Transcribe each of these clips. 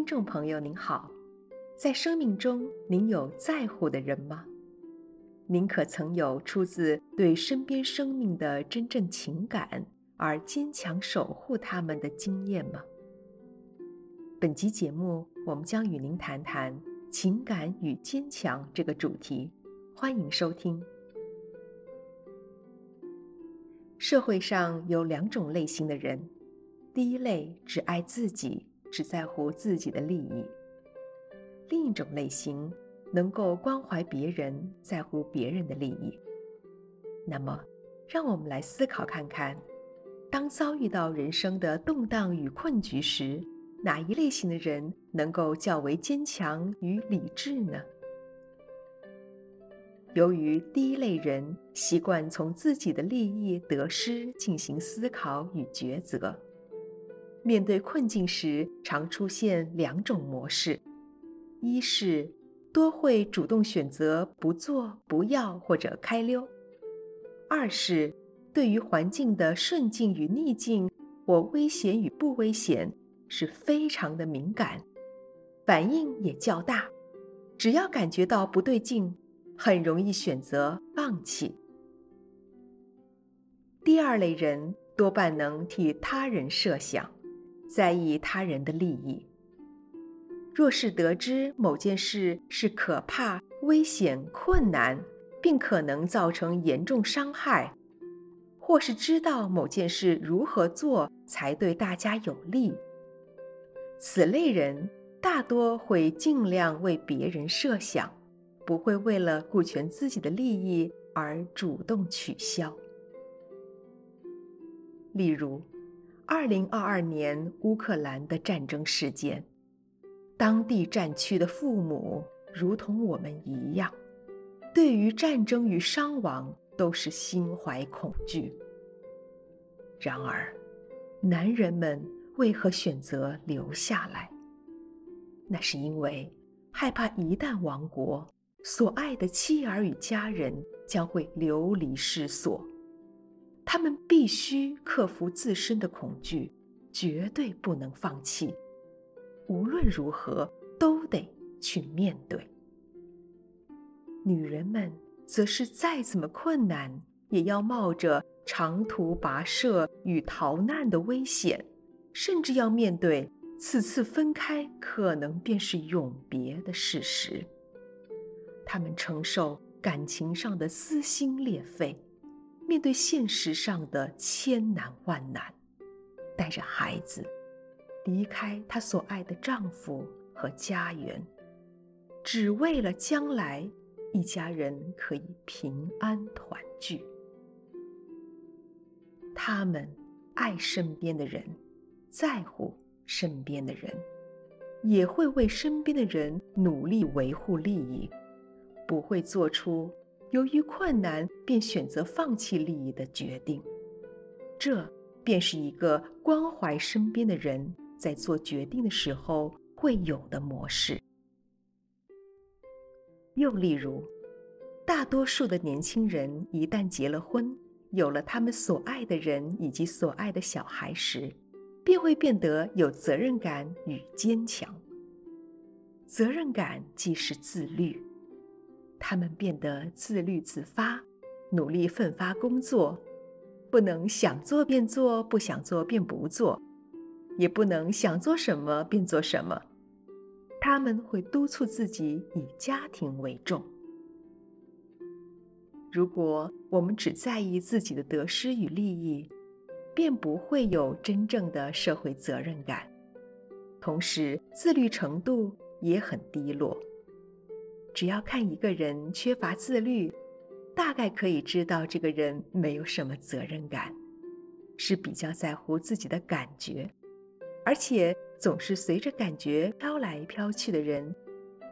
听众朋友您好，在生命中您有在乎的人吗？您可曾有出自对身边生命的真正情感而坚强守护他们的经验吗？本集节目，我们将与您谈谈情感与坚强这个主题，欢迎收听。社会上有两种类型的人，第一类只爱自己。只在乎自己的利益。另一种类型能够关怀别人，在乎别人的利益。那么，让我们来思考看看：当遭遇到人生的动荡与困局时，哪一类型的人能够较为坚强与理智呢？由于第一类人习惯从自己的利益得失进行思考与抉择。面对困境时，常出现两种模式：一是多会主动选择不做、不要或者开溜；二是对于环境的顺境与逆境或危险与不危险是非常的敏感，反应也较大。只要感觉到不对劲，很容易选择放弃。第二类人多半能替他人设想。在意他人的利益。若是得知某件事是可怕、危险、困难，并可能造成严重伤害，或是知道某件事如何做才对大家有利，此类人大多会尽量为别人设想，不会为了顾全自己的利益而主动取消。例如，二零二二年乌克兰的战争事件，当地战区的父母如同我们一样，对于战争与伤亡都是心怀恐惧。然而，男人们为何选择留下来？那是因为害怕一旦亡国，所爱的妻儿与家人将会流离失所。他们必须克服自身的恐惧，绝对不能放弃。无论如何，都得去面对。女人们则是再怎么困难，也要冒着长途跋涉与逃难的危险，甚至要面对此次分开可能便是永别的事实。她们承受感情上的撕心裂肺。面对现实上的千难万难，带着孩子离开她所爱的丈夫和家园，只为了将来一家人可以平安团聚。他们爱身边的人，在乎身边的人，也会为身边的人努力维护利益，不会做出由于困难便选择放弃利益的决定，这便是一个关怀身边的人在做决定的时候会有的模式。又例如，大多数的年轻人一旦结了婚，有了他们所爱的人以及所爱的小孩时，便会变得有责任感与坚强。责任感即是自律。他们变得自律自发，努力奋发工作，不能想做便做，不想做便不做，也不能想做什么便做什么。他们会督促自己以家庭为重。如果我们只在意自己的得失与利益，便不会有真正的社会责任感，同时自律程度也很低落。只要看一个人缺乏自律，大概可以知道这个人没有什么责任感，是比较在乎自己的感觉，而且总是随着感觉飘来飘去的人，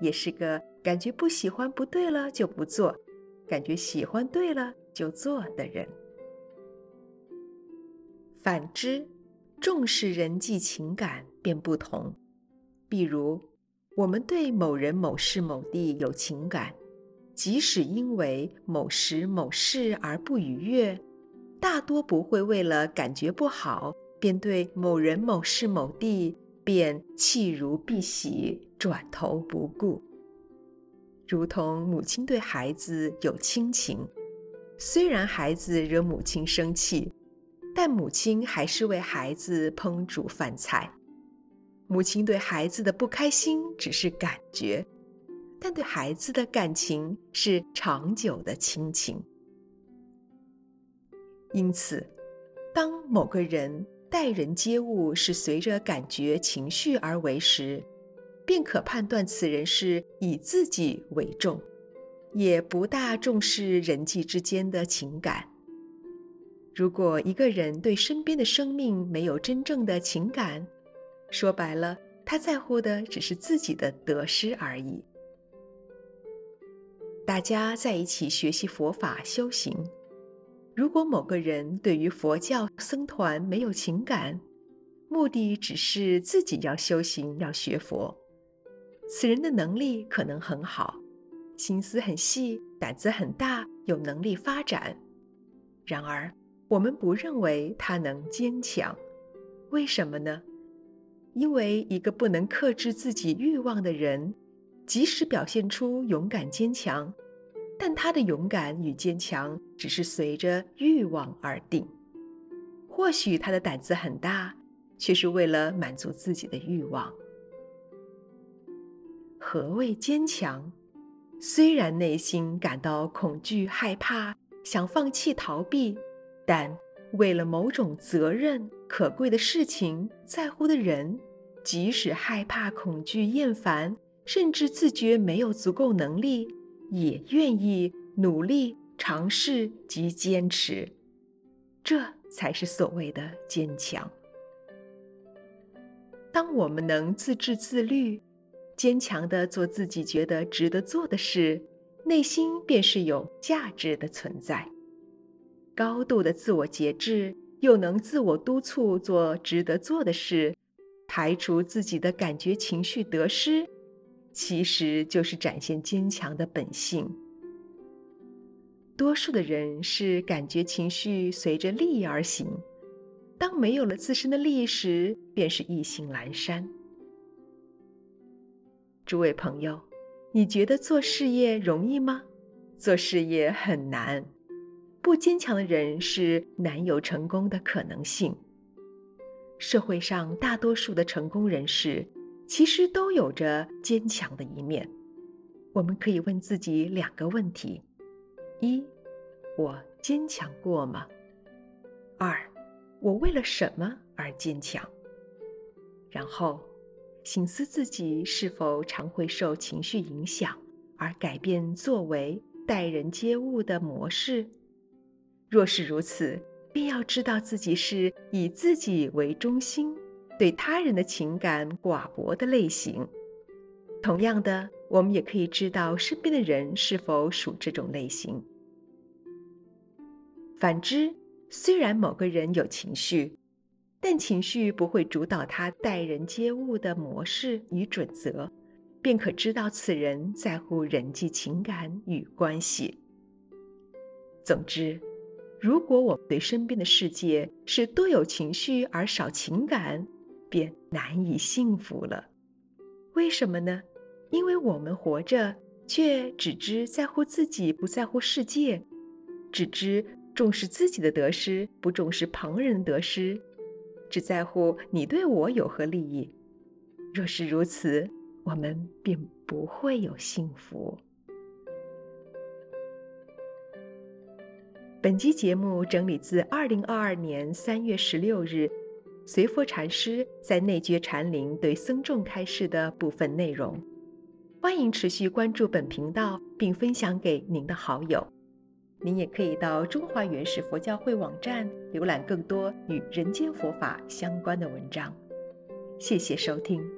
也是个感觉不喜欢不对了就不做，感觉喜欢对了就做的人。反之，重视人际情感便不同，比如。我们对某人、某事、某地有情感，即使因为某时某事而不愉悦，大多不会为了感觉不好，便对某人、某事、某地便弃如敝屣，转头不顾。如同母亲对孩子有亲情，虽然孩子惹母亲生气，但母亲还是为孩子烹煮饭菜。母亲对孩子的不开心只是感觉，但对孩子的感情是长久的亲情。因此，当某个人待人接物是随着感觉情绪而为时，便可判断此人是以自己为重，也不大重视人际之间的情感。如果一个人对身边的生命没有真正的情感，说白了，他在乎的只是自己的得失而已。大家在一起学习佛法修行，如果某个人对于佛教僧团没有情感，目的只是自己要修行，要学佛。此人的能力可能很好，心思很细，胆子很大，有能力发展。然而，我们不认为他能坚强。为什么呢？因为一个不能克制自己欲望的人，即使表现出勇敢坚强，但他的勇敢与坚强只是随着欲望而定。或许他的胆子很大，却是为了满足自己的欲望。何谓坚强？虽然内心感到恐惧、害怕，想放弃、逃避，但为了某种责任、可贵的事情、在乎的人，即使害怕、恐惧、厌烦，甚至自觉没有足够能力，也愿意努力尝试及坚持。这才是所谓的坚强。当我们能自制自律，坚强的做自己觉得值得做的事，内心便是有价值的存在。高度的自我节制，又能自我督促做值得做的事，排除自己的感觉情绪得失，其实就是展现坚强的本性。多数的人是感觉情绪随着利益而行，当没有了自身的利益时，便是意兴阑珊。诸位朋友，你觉得做事业容易吗？做事业很难，不坚强的人是难有成功的可能性。社会上大多数的成功人士，其实都有着坚强的一面。我们可以问自己两个问题：一，我坚强过吗？二，我为了什么而坚强？然后。省思自己是否常会受情绪影响而改变作为、待人接物的模式。若是如此，便要知道自己是以自己为中心、对他人的情感寡薄的类型。同样的，我们也可以知道身边的人是否属这种类型。反之，虽然某个人有情绪，但情绪不会主导他待人接物的模式与准则，便可知道此人在乎人际情感与关系。总之，如果我们对身边的世界是多有情绪而少情感，便难以幸福了。为什么呢？因为我们活着却只知在乎自己，不在乎世界；只知重视自己的得失，不重视旁人的得失。只在乎你对我有何利益，若是如此，我们便不会有幸福。本期节目整理自二零二二年三月十六日随佛禅师在内觉禅林对僧众开示的部分内容。欢迎持续关注本频道，并分享给您的好友。您也可以到中华原始佛教会网站浏览更多与人间佛法相关的文章。谢谢收听。